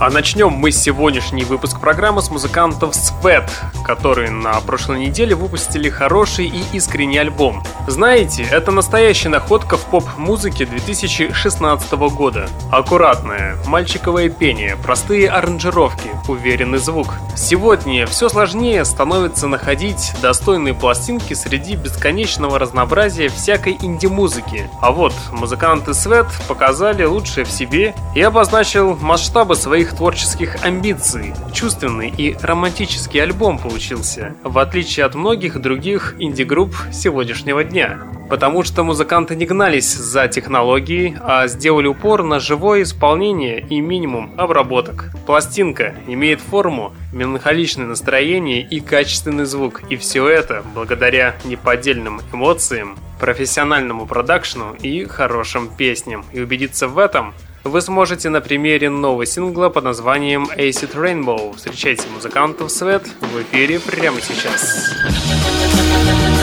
А начнем мы сегодняшний выпуск программы с музыкантов Sweat, которые на прошлой неделе выпустили хороший и искренний альбом. Знаете, это настоящая находка в поп-музыке 2016 года. Аккуратное, мальчиковое пение, простые аранжировки, уверенный звук. Сегодня все сложнее становится находить достойные пластинки среди бесконечного разнообразия всякой инди-музыки. А вот музыканты Свет показали лучшее в себе и обозначил масштабы своих творческих амбиций. Чувственный и романтический альбом получился, в отличие от многих других инди-групп сегодняшнего дня потому что музыканты не гнались за технологией, а сделали упор на живое исполнение и минимум обработок. Пластинка имеет форму, меланхоличное настроение и качественный звук, и все это благодаря неподдельным эмоциям, профессиональному продакшну и хорошим песням. И убедиться в этом вы сможете на примере нового сингла под названием Acid Rainbow. Встречайте музыкантов Свет в эфире прямо сейчас. and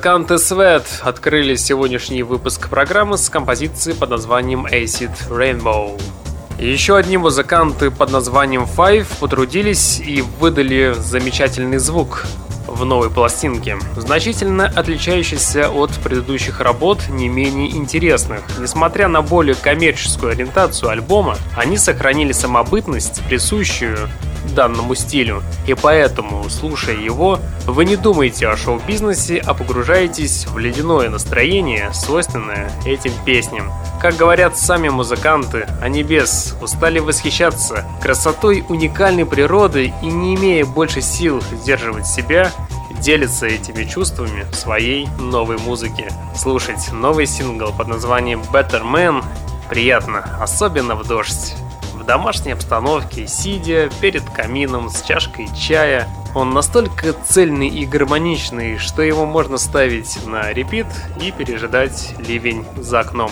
Музыканты Sweat открыли сегодняшний выпуск программы с композицией под названием Acid Rainbow. Еще одни музыканты под названием Five потрудились и выдали замечательный звук в новой пластинке, значительно отличающийся от предыдущих работ, не менее интересных. Несмотря на более коммерческую ориентацию альбома, они сохранили самобытность, присущую данному стилю, и поэтому, слушая его, вы не думаете о шоу-бизнесе, а погружаетесь в ледяное настроение, свойственное этим песням. Как говорят сами музыканты, они без устали восхищаться красотой уникальной природы и не имея больше сил сдерживать себя, делятся этими чувствами в своей новой музыке. Слушать новый сингл под названием Better Man приятно, особенно в дождь домашней обстановке, сидя перед камином с чашкой чая. Он настолько цельный и гармоничный, что его можно ставить на репит и пережидать ливень за окном.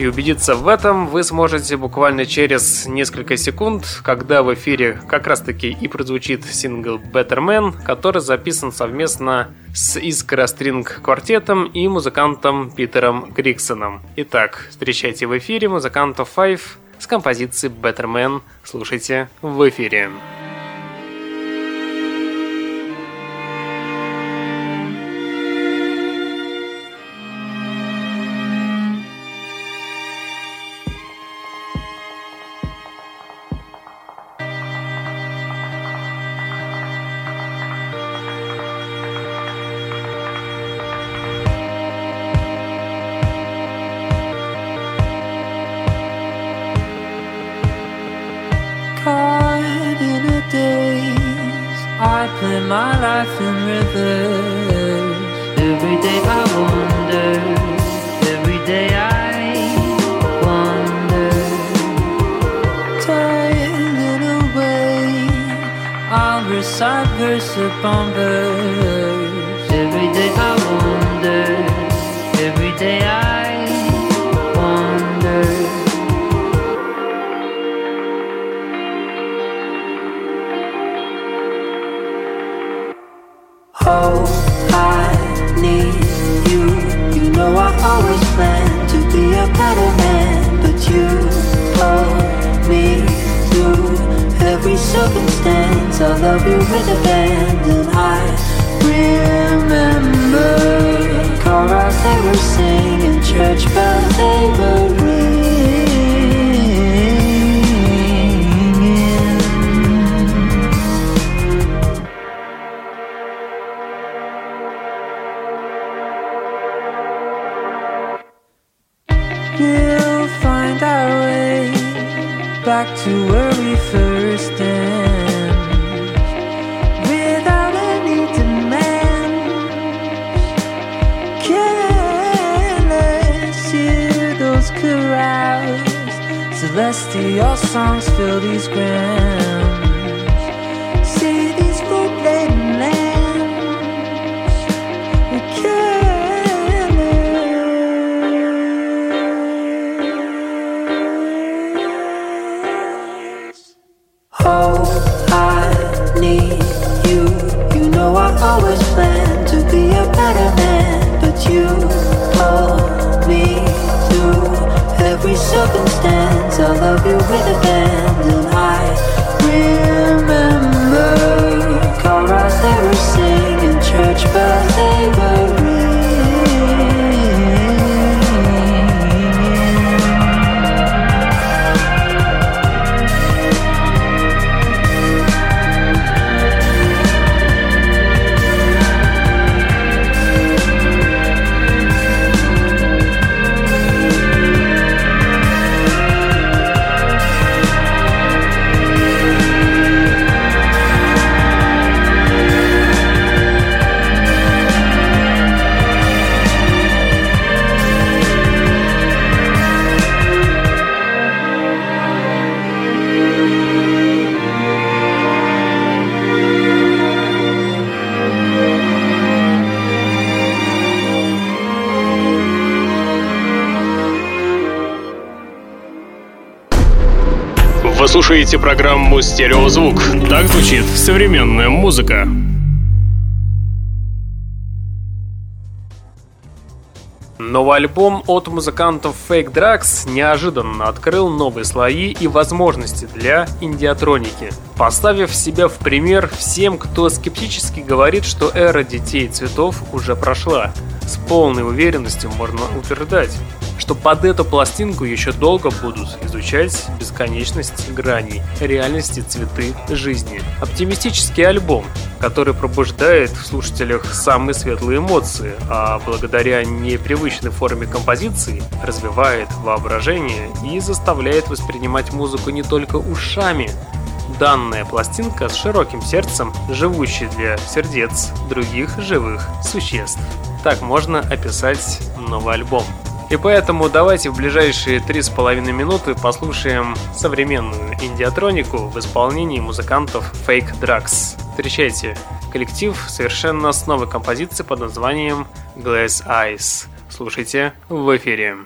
И убедиться в этом вы сможете буквально через несколько секунд, когда в эфире как раз таки и прозвучит сингл Better Man, который записан совместно с Искра Стринг квартетом и музыкантом Питером Гриксоном. Итак, встречайте в эфире музыкантов Five с композицией Better Man. Слушайте в эфире. We'll find our way back to where we first stand without any demand. Careless, hear those carouse. Celestial songs fill these grand. with a слушаете программу «Стереозвук». Так звучит современная музыка. Новый альбом от музыкантов Fake Drugs неожиданно открыл новые слои и возможности для индиатроники, поставив себя в пример всем, кто скептически говорит, что эра детей цветов уже прошла. С полной уверенностью можно утверждать, что под эту пластинку еще долго будут изучать бесконечность граней, реальности цветы жизни. Оптимистический альбом, который пробуждает в слушателях самые светлые эмоции, а благодаря непривычной форме композиции развивает воображение и заставляет воспринимать музыку не только ушами, данная пластинка с широким сердцем, живущей для сердец других живых существ. Так можно описать новый альбом. И поэтому давайте в ближайшие три с половиной минуты послушаем современную индиатронику в исполнении музыкантов Fake Drugs. Встречайте коллектив совершенно с новой композицией под названием Glass Eyes. Слушайте в эфире.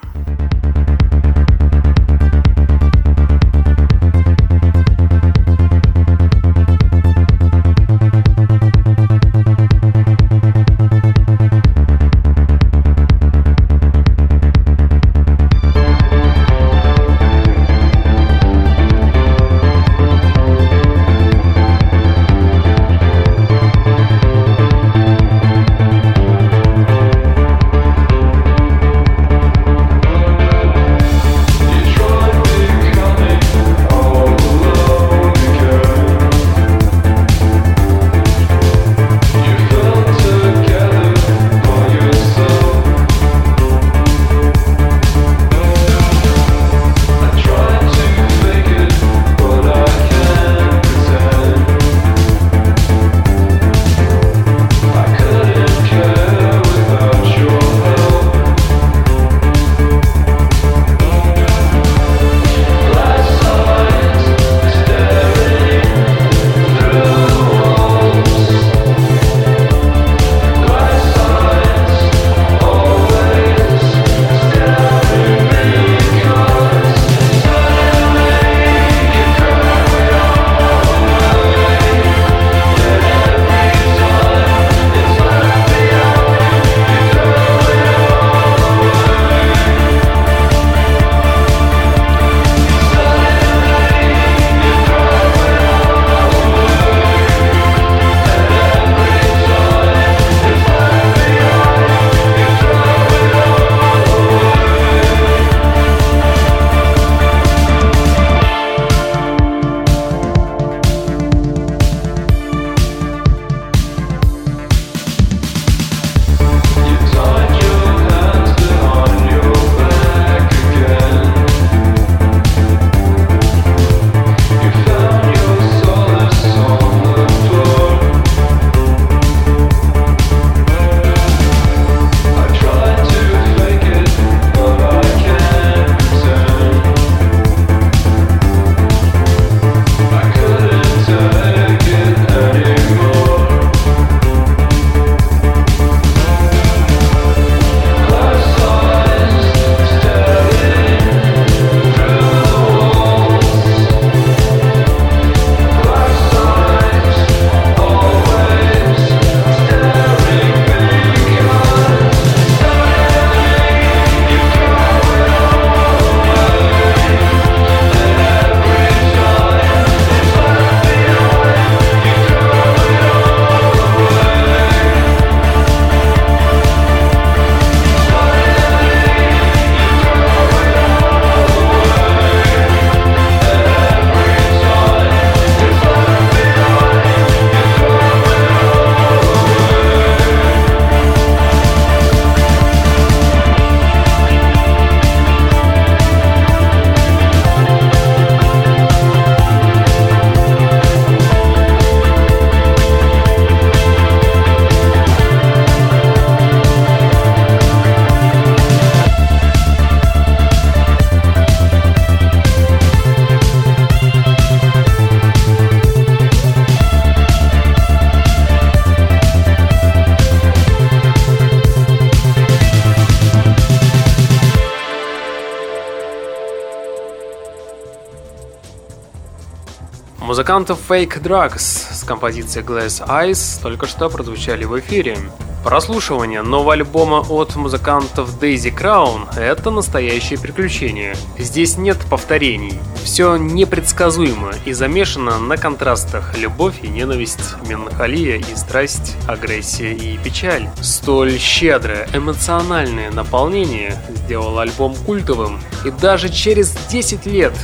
Музыкантов Fake Drugs с композицией Glass Eyes только что прозвучали в эфире. Прослушивание нового альбома от музыкантов Daisy Crown – это настоящее приключение. Здесь нет повторений. Все непредсказуемо и замешано на контрастах любовь и ненависть, меланхолия и страсть, агрессия и печаль. Столь щедрое эмоциональное наполнение сделало альбом культовым. И даже через 10 лет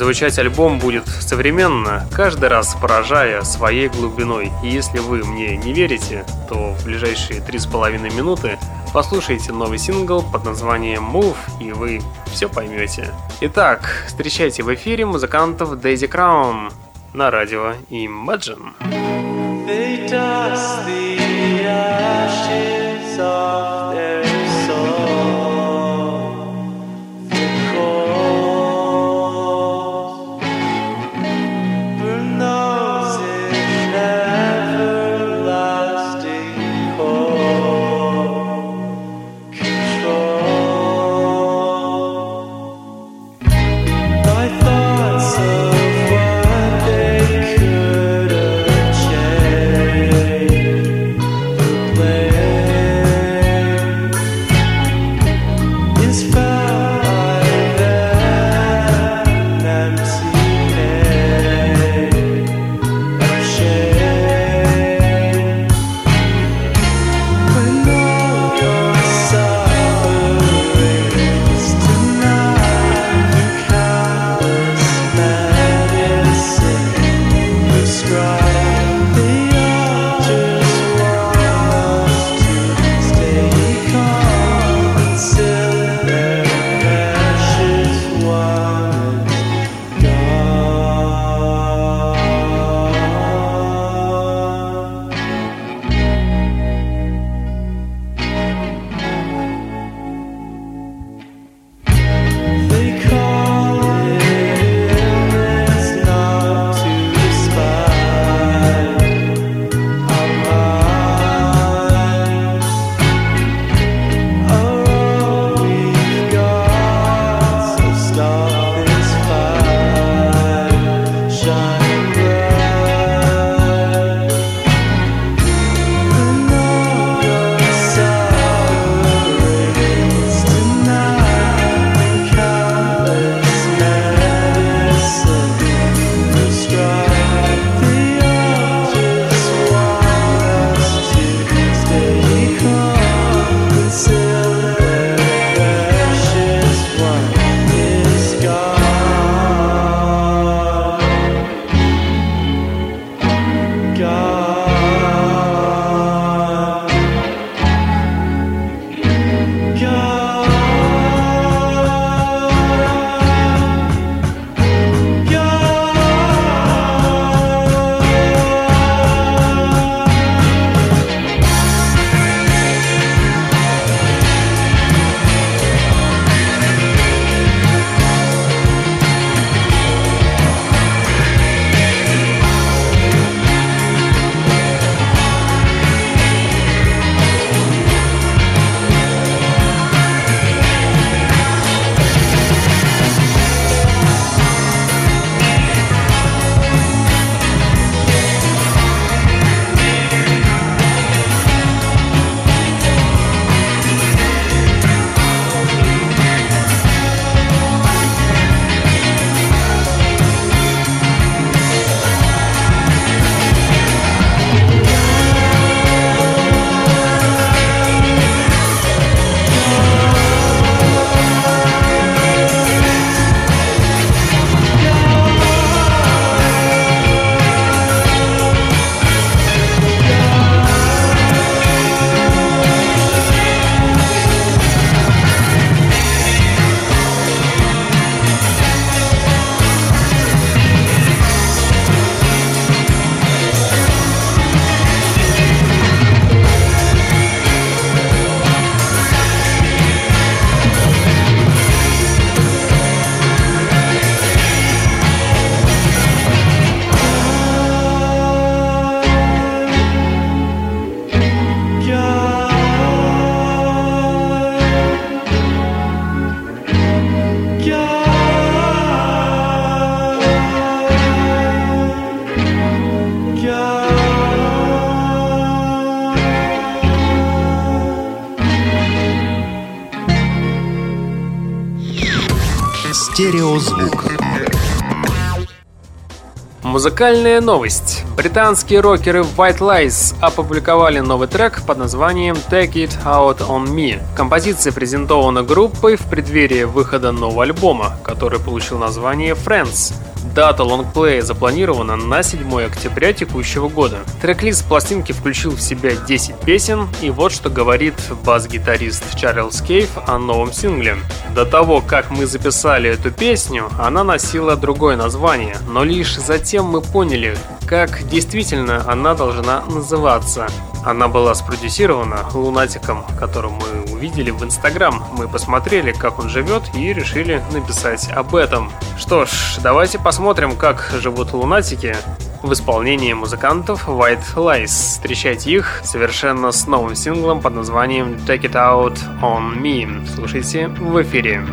Звучать альбом будет современно, каждый раз поражая своей глубиной. И если вы мне не верите, то в ближайшие три с половиной минуты послушайте новый сингл под названием Move, и вы все поймете. Итак, встречайте в эфире музыкантов Daisy Crown на радио Imagine. They Стереозвук. Музыкальная новость. Британские рокеры White Lies опубликовали новый трек под названием Take It Out On Me. Композиция презентована группой в преддверии выхода нового альбома, который получил название Friends. Дата лонгплея запланирована на 7 октября текущего года. Трек-лист пластинки включил в себя 10 песен, и вот что говорит бас-гитарист Чарльз Кейв о новом сингле. До того, как мы записали эту песню, она носила другое название, но лишь затем мы поняли, как действительно она должна называться. Она была спродюсирована лунатиком, которого мы увидели в Инстаграм. Мы посмотрели, как он живет и решили написать об этом. Что ж, давайте посмотрим, как живут лунатики в исполнении музыкантов White Lies. Встречайте их совершенно с новым синглом под названием Take It Out On Me. Слушайте в эфире.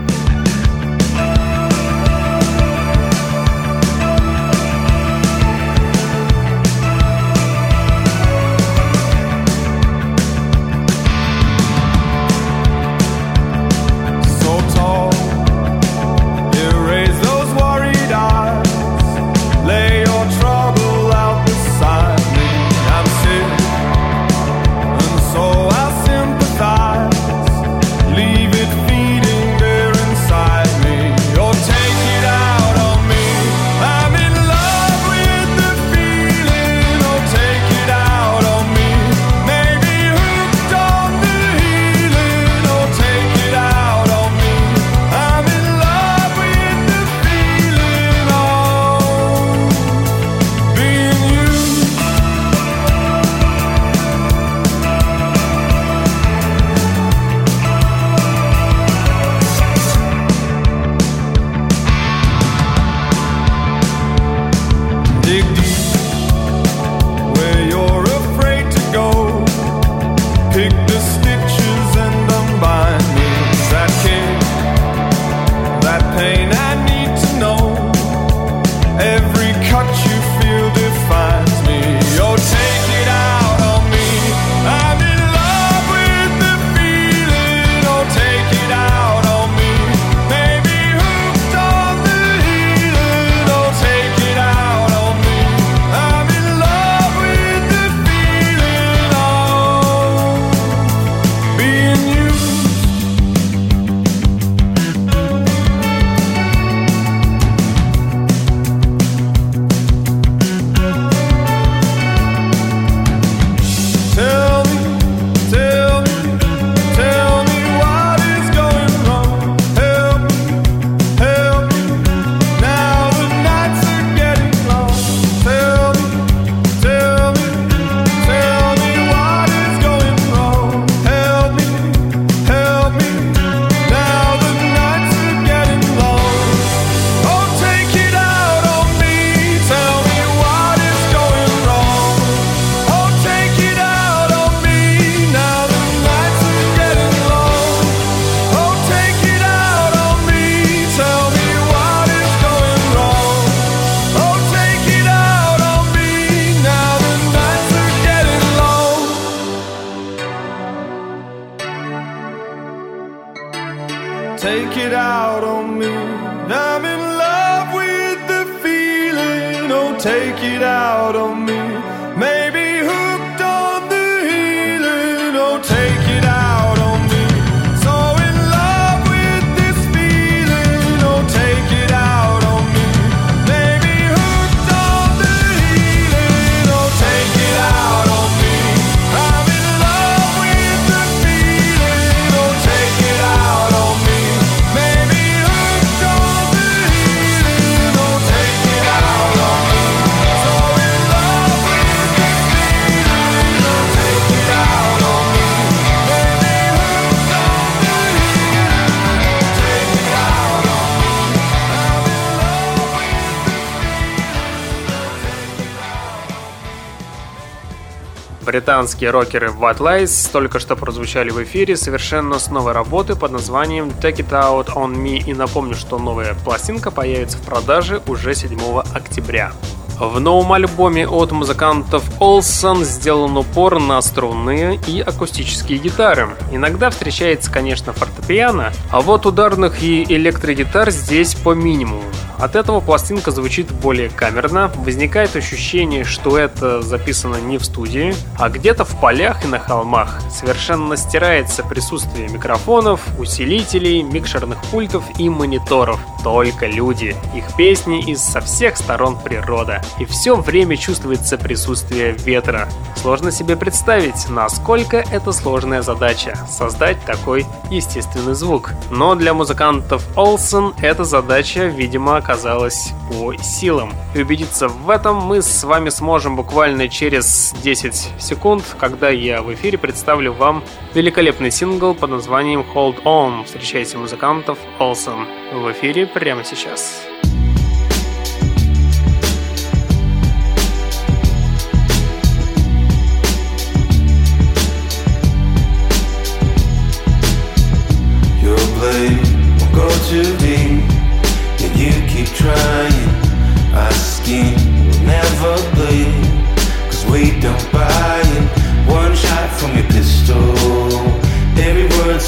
Британские рокеры White Lies только что прозвучали в эфире совершенно с новой работы под названием Take It Out On Me. И напомню, что новая пластинка появится в продаже уже 7 октября. В новом альбоме от музыкантов Олсон сделан упор на струнные и акустические гитары. Иногда встречается, конечно, фортепиано, а вот ударных и электрогитар здесь по минимуму. От этого пластинка звучит более камерно, возникает ощущение, что это записано не в студии, а где-то в полях и на холмах. Совершенно стирается присутствие микрофонов, усилителей, микшерных пультов и мониторов. Только люди, их песни из со всех сторон природа. И все время чувствуется присутствие ветра. Сложно себе представить, насколько это сложная задача — создать такой естественный звук. Но для музыкантов Олсен эта задача, видимо, оказалась по силам. И убедиться в этом мы с вами сможем буквально через 10 секунд, когда я в эфире представлю вам великолепный сингл под названием Hold On. Встречайте музыкантов Olsen в эфире прямо сейчас. Your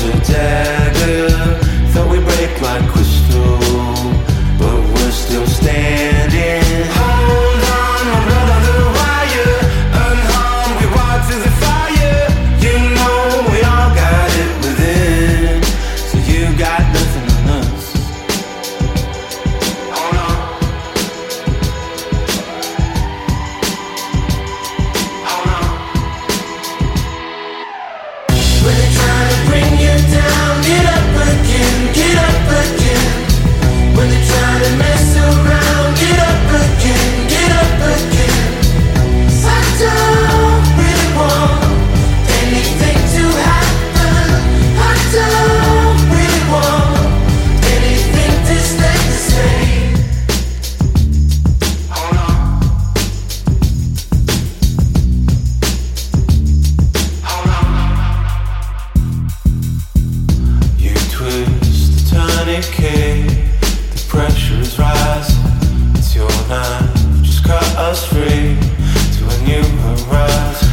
a dagger. Thought we break like crystal. But we're still standing. breaking, the pressure is rising. It's your time. just cut us free to a new horizon.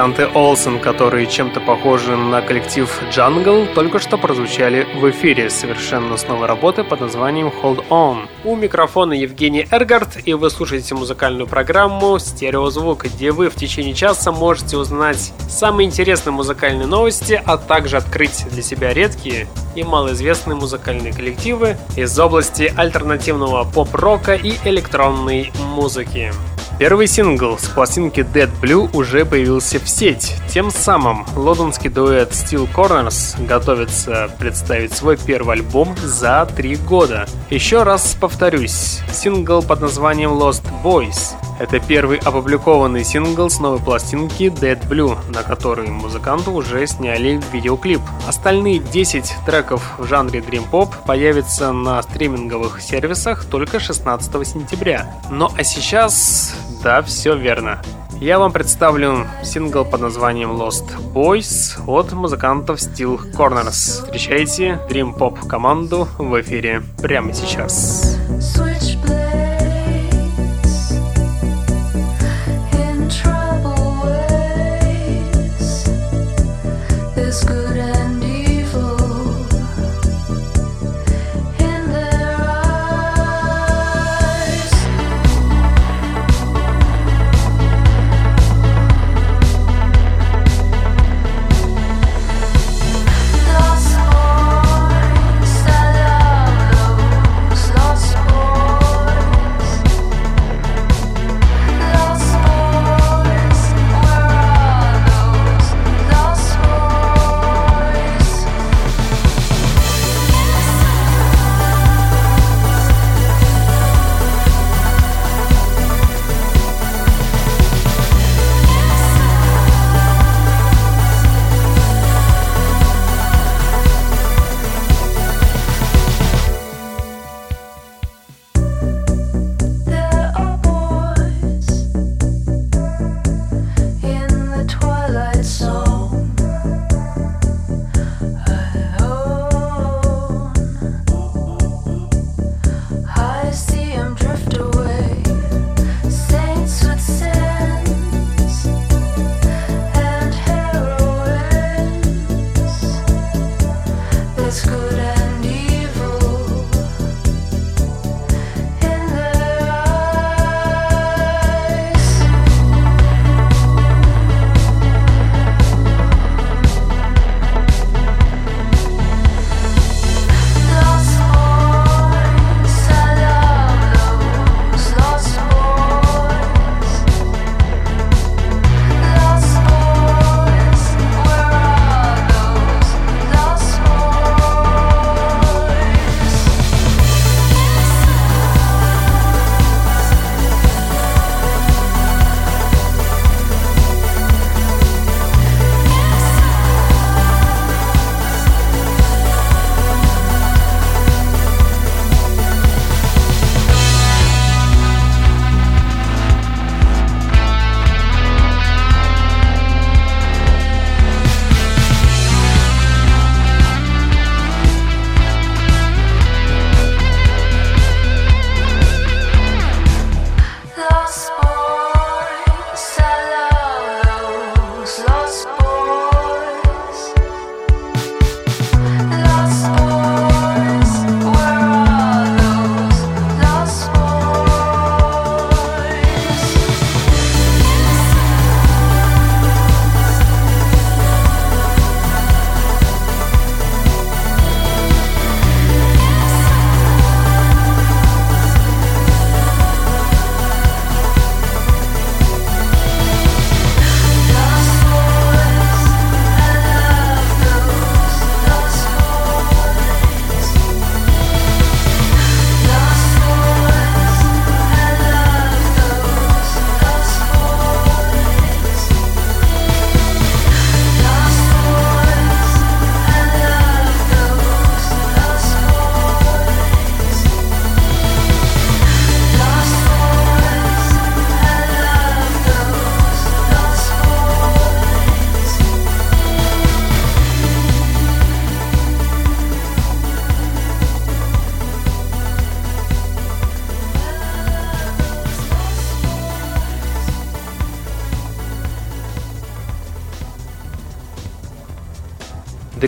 Музыканты Олсен, которые чем-то похожи на коллектив Jungle, только что прозвучали в эфире совершенно с новой работы под названием Hold On. У микрофона Евгений Эргард, и вы слушаете музыкальную программу «Стереозвук», где вы в течение часа можете узнать самые интересные музыкальные новости, а также открыть для себя редкие и малоизвестные музыкальные коллективы из области альтернативного поп-рока и электронной музыки. Первый сингл с пластинки Dead Blue уже появился в сеть. Тем самым лондонский дуэт Steel Corners готовится представить свой первый альбом за три года. Еще раз повторюсь, сингл под названием Lost Boys это первый опубликованный сингл с новой пластинки Dead Blue, на который музыканты уже сняли видеоклип. Остальные 10 треков в жанре Dream Pop появятся на стриминговых сервисах только 16 сентября. Ну а сейчас, да, все верно. Я вам представлю сингл под названием Lost Boys от музыкантов Steel Corners. Встречайте Dream Pop команду в эфире прямо сейчас. Switchblade.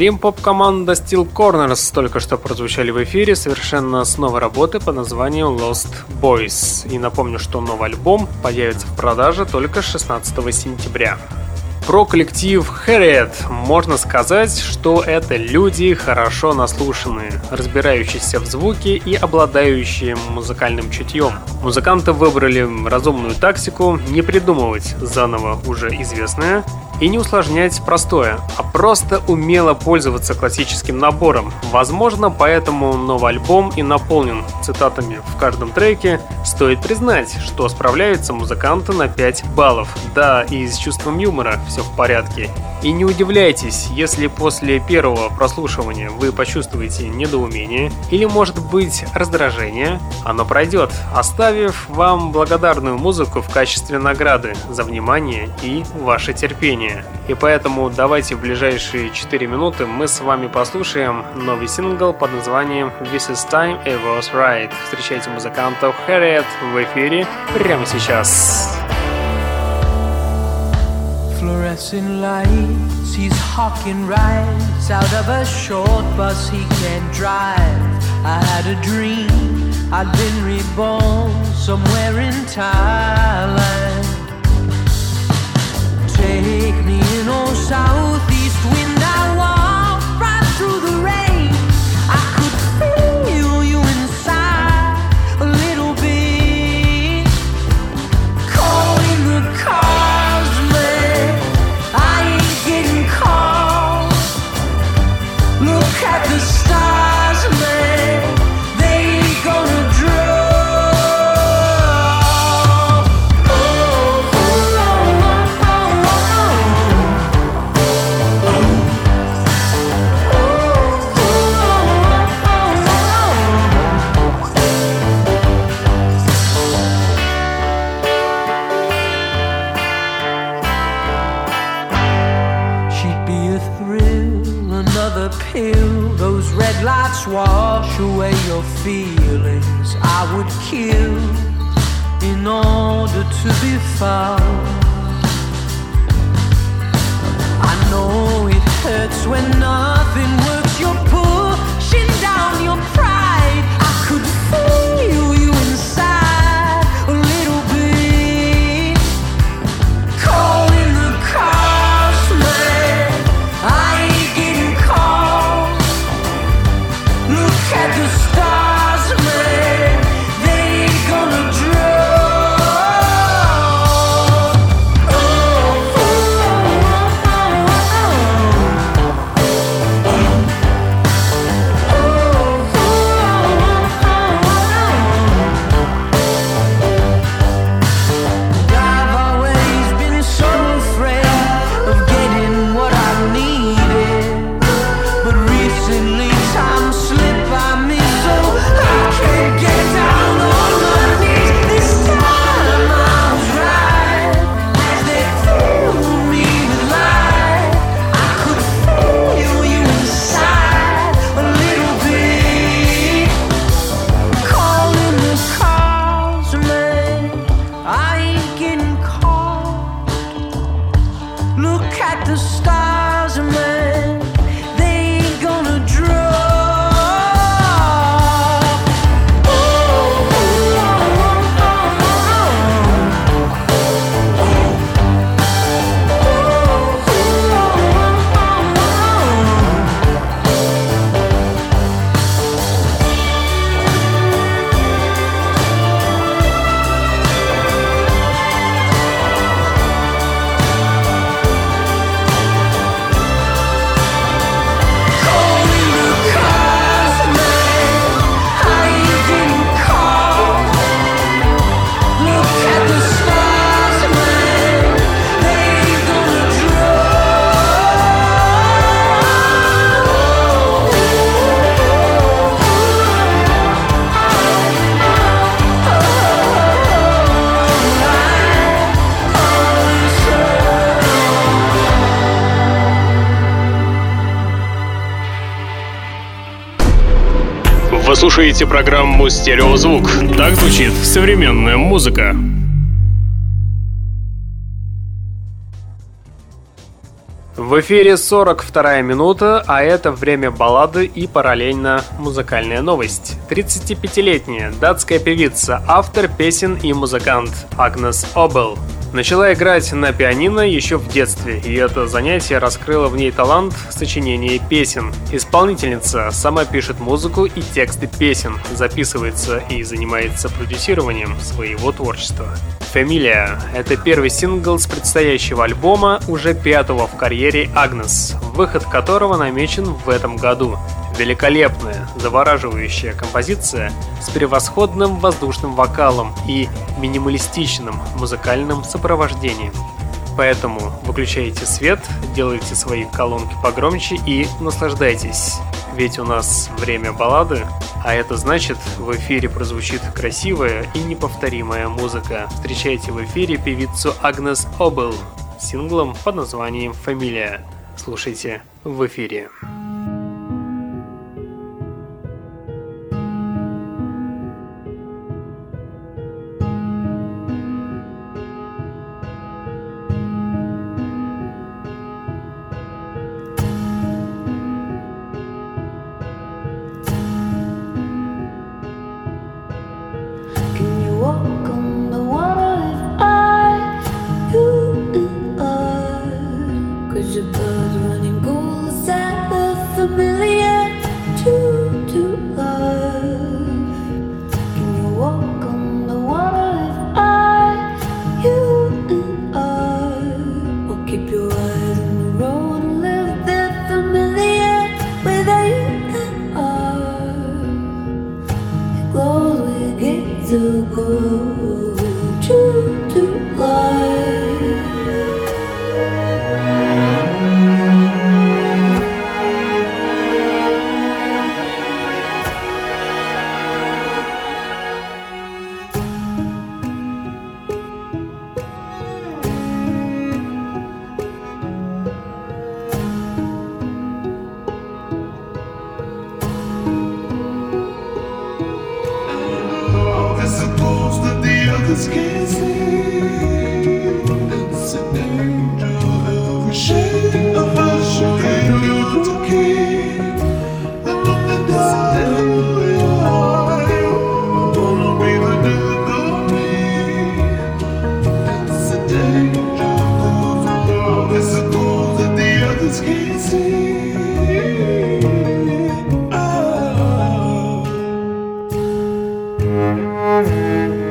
Dream Pop команда Steel Corners только что прозвучали в эфире совершенно с новой работы под названием Lost Boys. И напомню, что новый альбом появится в продаже только 16 сентября. Про коллектив Harriet можно сказать, что это люди хорошо наслушанные, разбирающиеся в звуке и обладающие музыкальным чутьем. Музыканты выбрали разумную тактику не придумывать заново уже известное и не усложнять простое, а просто умело пользоваться классическим набором. Возможно, поэтому новый альбом и наполнен цитатами в каждом треке. Стоит признать, что справляются музыканты на 5 баллов. Да, и с чувством юмора все в порядке. И не удивляйтесь, если после первого прослушивания вы почувствуете недоумение или, может быть, раздражение, оно пройдет, оставив вам благодарную музыку в качестве награды за внимание и ваше терпение. И поэтому давайте в ближайшие 4 минуты мы с вами послушаем новый сингл под названием This is Time It Was Right. Встречайте музыкантов Harriet в эфире прямо сейчас. fluorescent lights. He's hawking rides out of a short bus he can't drive. I had a dream I'd been reborn somewhere in Thailand. Take me in, oh southeast wind. I walk wash away your feelings. I would kill in order to be found. I know it hurts when nothing works. You're слушаете программу «Стереозвук». Так звучит современная музыка. В эфире 42 минута, а это время баллады и параллельно музыкальная новость. 35-летняя датская певица, автор песен и музыкант Агнес Обел Начала играть на пианино еще в детстве, и это занятие раскрыло в ней талант сочинения песен. Исполнительница сама пишет музыку и тексты песен, записывается и занимается продюсированием своего творчества. «Фамилия» — это первый сингл с предстоящего альбома, уже пятого в карьере Агнес, выход которого намечен в этом году. Великолепная, завораживающая композиция с превосходным воздушным вокалом и минималистичным музыкальным сопровождением. Поэтому выключайте свет, делайте свои колонки погромче и наслаждайтесь. Ведь у нас время баллады, а это значит, в эфире прозвучит красивая и неповторимая музыка. Встречайте в эфире певицу Агнес Обел синглом под названием «Фамилия». Слушайте в эфире. Música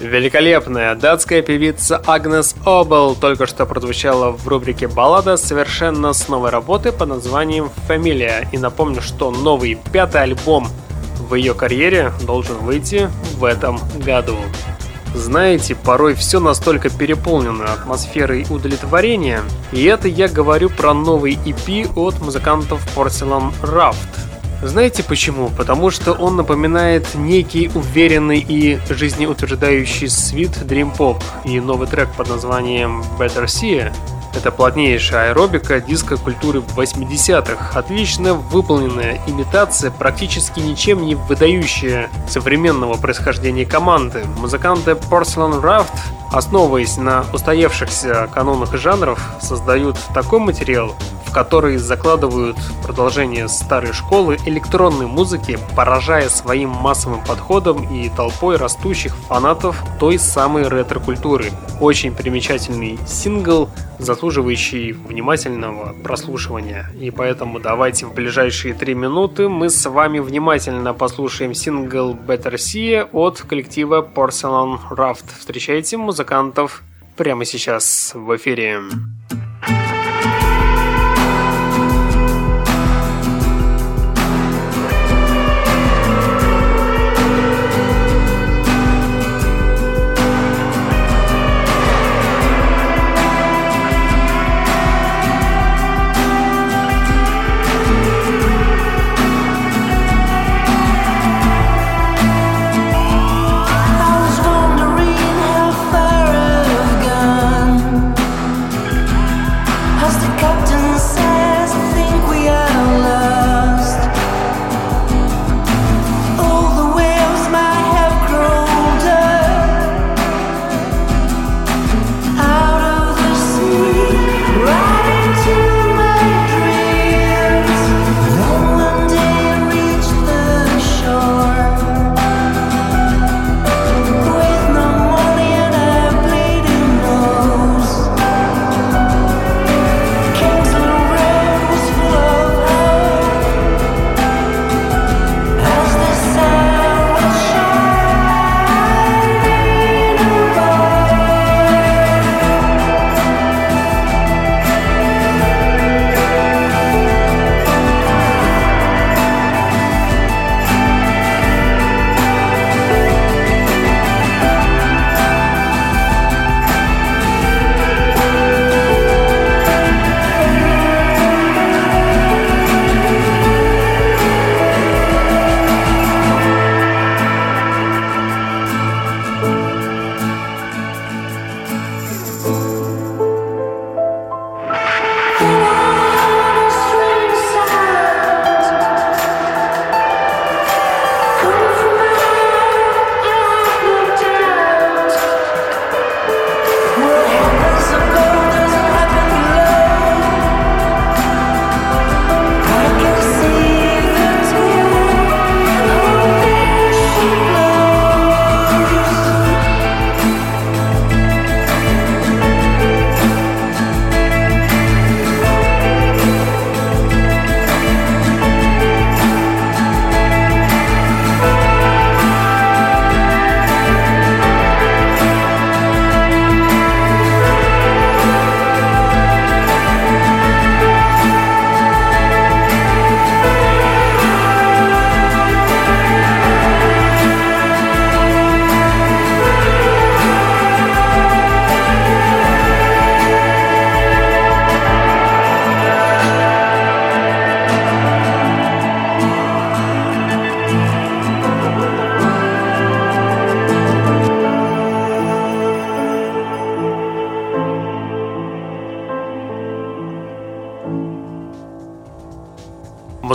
Великолепная датская певица Агнес Обел только что прозвучала в рубрике «Баллада» совершенно с новой работы под названием «Фамилия». И напомню, что новый пятый альбом в ее карьере должен выйти в этом году. Знаете, порой все настолько переполнено атмосферой удовлетворения, и это я говорю про новый EP от музыкантов Porcelain Raft. Знаете почему? Потому что он напоминает некий уверенный и жизнеутверждающий свит Dream Pop и новый трек под названием Better See это плотнейшая аэробика диско-культуры 80-х, отлично выполненная имитация, практически ничем не выдающая современного происхождения команды. Музыканты Porcelain Raft, основываясь на устоявшихся канонах жанров, создают такой материал, в которые закладывают продолжение старой школы электронной музыки, поражая своим массовым подходом и толпой растущих фанатов той самой ретро-культуры. Очень примечательный сингл, заслуживающий внимательного прослушивания. И поэтому давайте в ближайшие три минуты мы с вами внимательно послушаем сингл Better See от коллектива Porcelain Raft. Встречайте музыкантов прямо сейчас в эфире.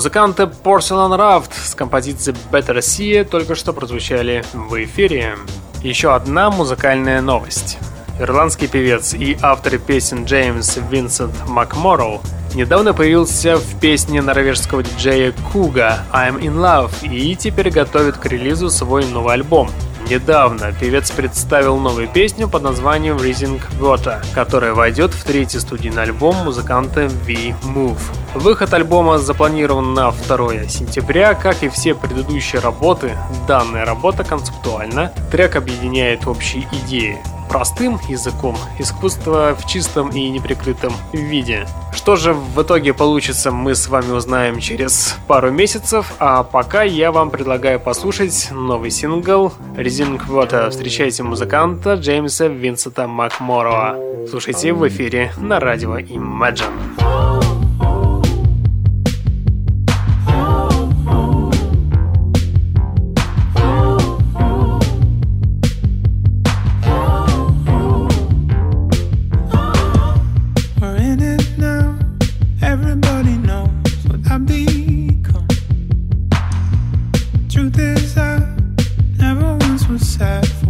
Музыканты Porcelain Raft с композицией Better See только что прозвучали в эфире. Еще одна музыкальная новость. Ирландский певец и автор песен Джеймс Винсент Макморроу недавно появился в песне норвежского диджея Куга «I'm in Love» и теперь готовит к релизу свой новый альбом. Недавно певец представил новую песню под названием Rising Water, которая войдет в третий студийный альбом музыканта V-Move. Выход альбома запланирован на 2 сентября, как и все предыдущие работы. Данная работа концептуальна, трек объединяет общие идеи простым языком, искусство в чистом и неприкрытом виде. Что же в итоге получится, мы с вами узнаем через пару месяцев, а пока я вам предлагаю послушать новый сингл «Резинг Water». Встречайте музыканта Джеймса Винсента Макморова. Слушайте в эфире на радио Imagine. that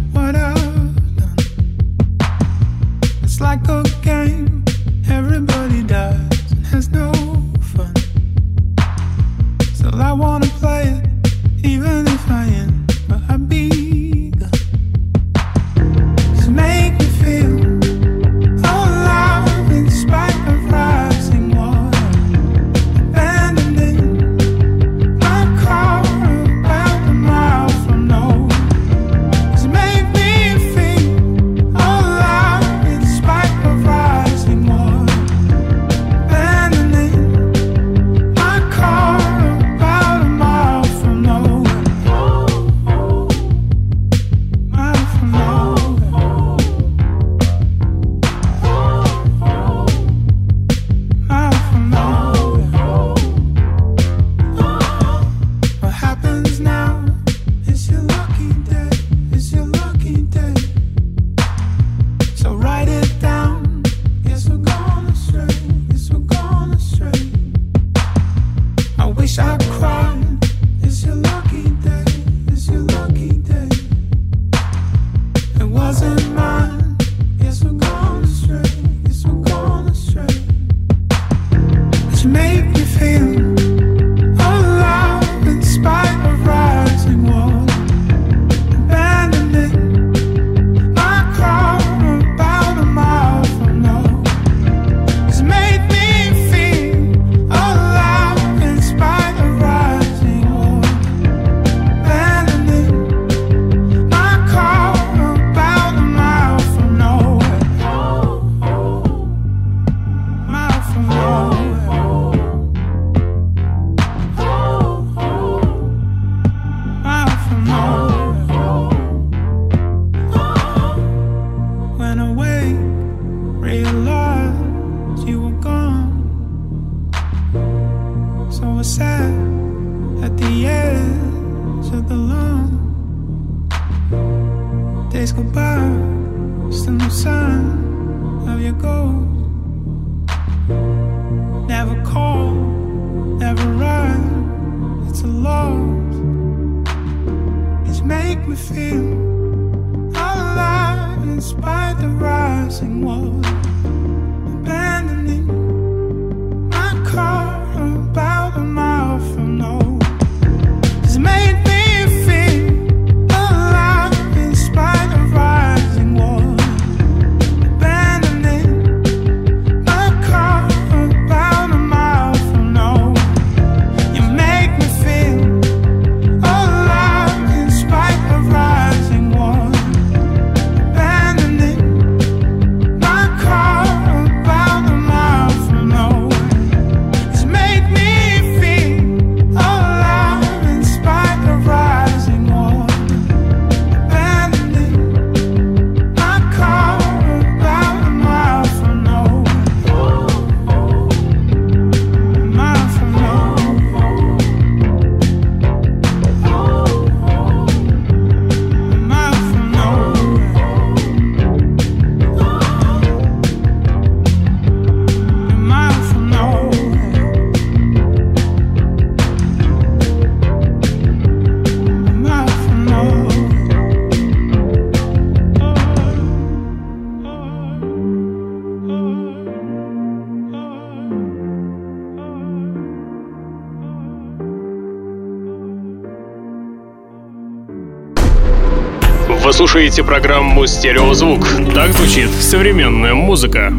слушаете программу «Стереозвук». Так звучит современная музыка.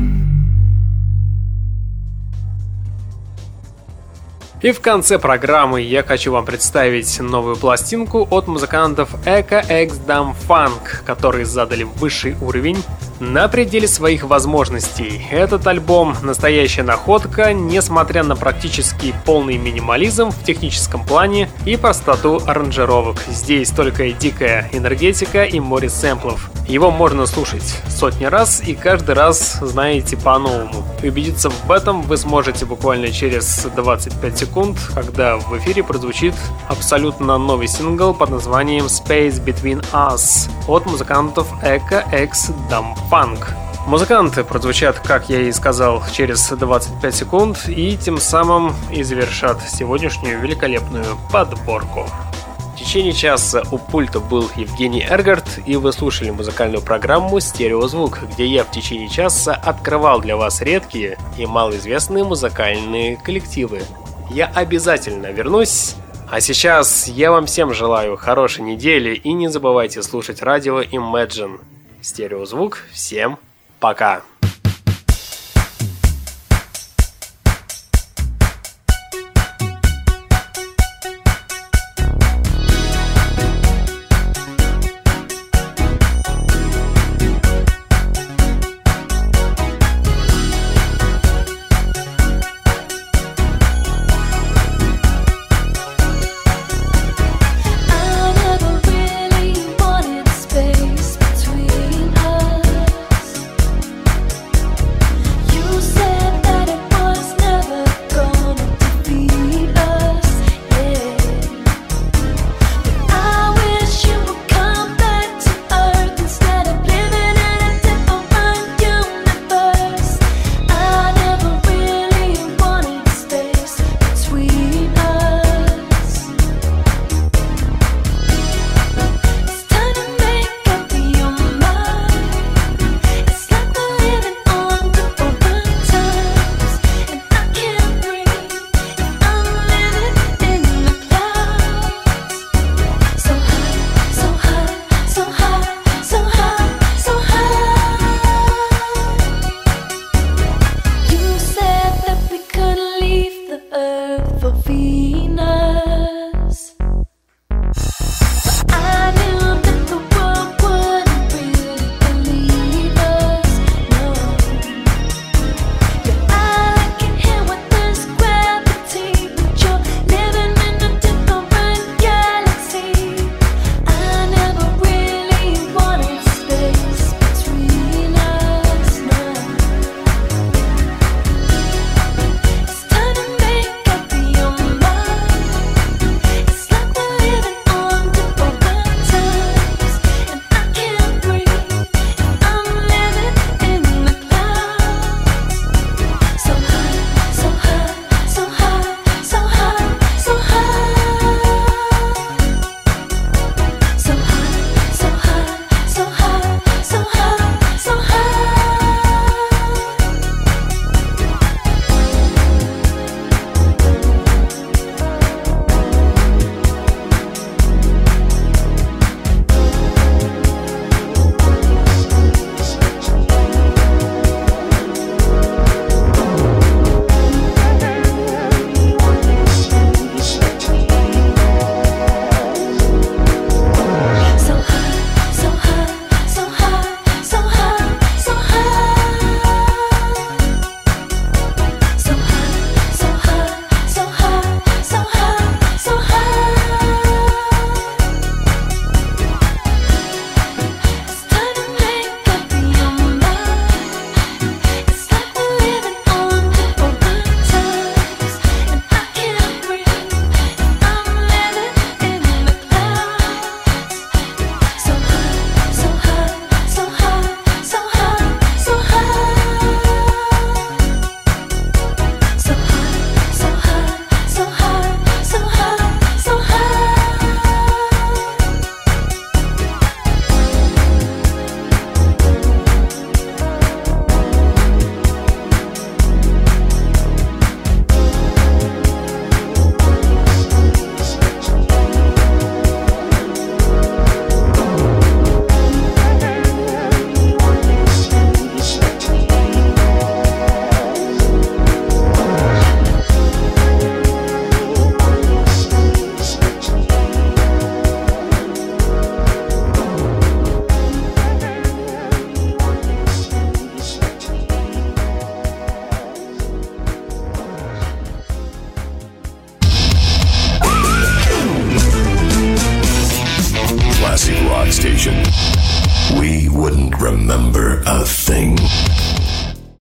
И в конце программы я хочу вам представить новую пластинку от музыкантов Echo X Dam Funk, которые задали высший уровень на пределе своих возможностей. Этот альбом – настоящая находка, несмотря на практически полный минимализм в техническом плане и простоту аранжировок. Здесь только дикая энергетика и море сэмплов. Его можно слушать сотни раз и каждый раз знаете по-новому. Убедиться в этом вы сможете буквально через 25 секунд, когда в эфире прозвучит абсолютно новый сингл под названием Space Between Us от музыкантов Echo X Dumb Funk. Музыканты прозвучат, как я и сказал, через 25 секунд и тем самым и завершат сегодняшнюю великолепную подборку. В течение часа у пульта был Евгений Эргард, и вы слушали музыкальную программу «Стереозвук», где я в течение часа открывал для вас редкие и малоизвестные музыкальные коллективы. Я обязательно вернусь, а сейчас я вам всем желаю хорошей недели и не забывайте слушать радио Imagine. Стереозвук, всем пока!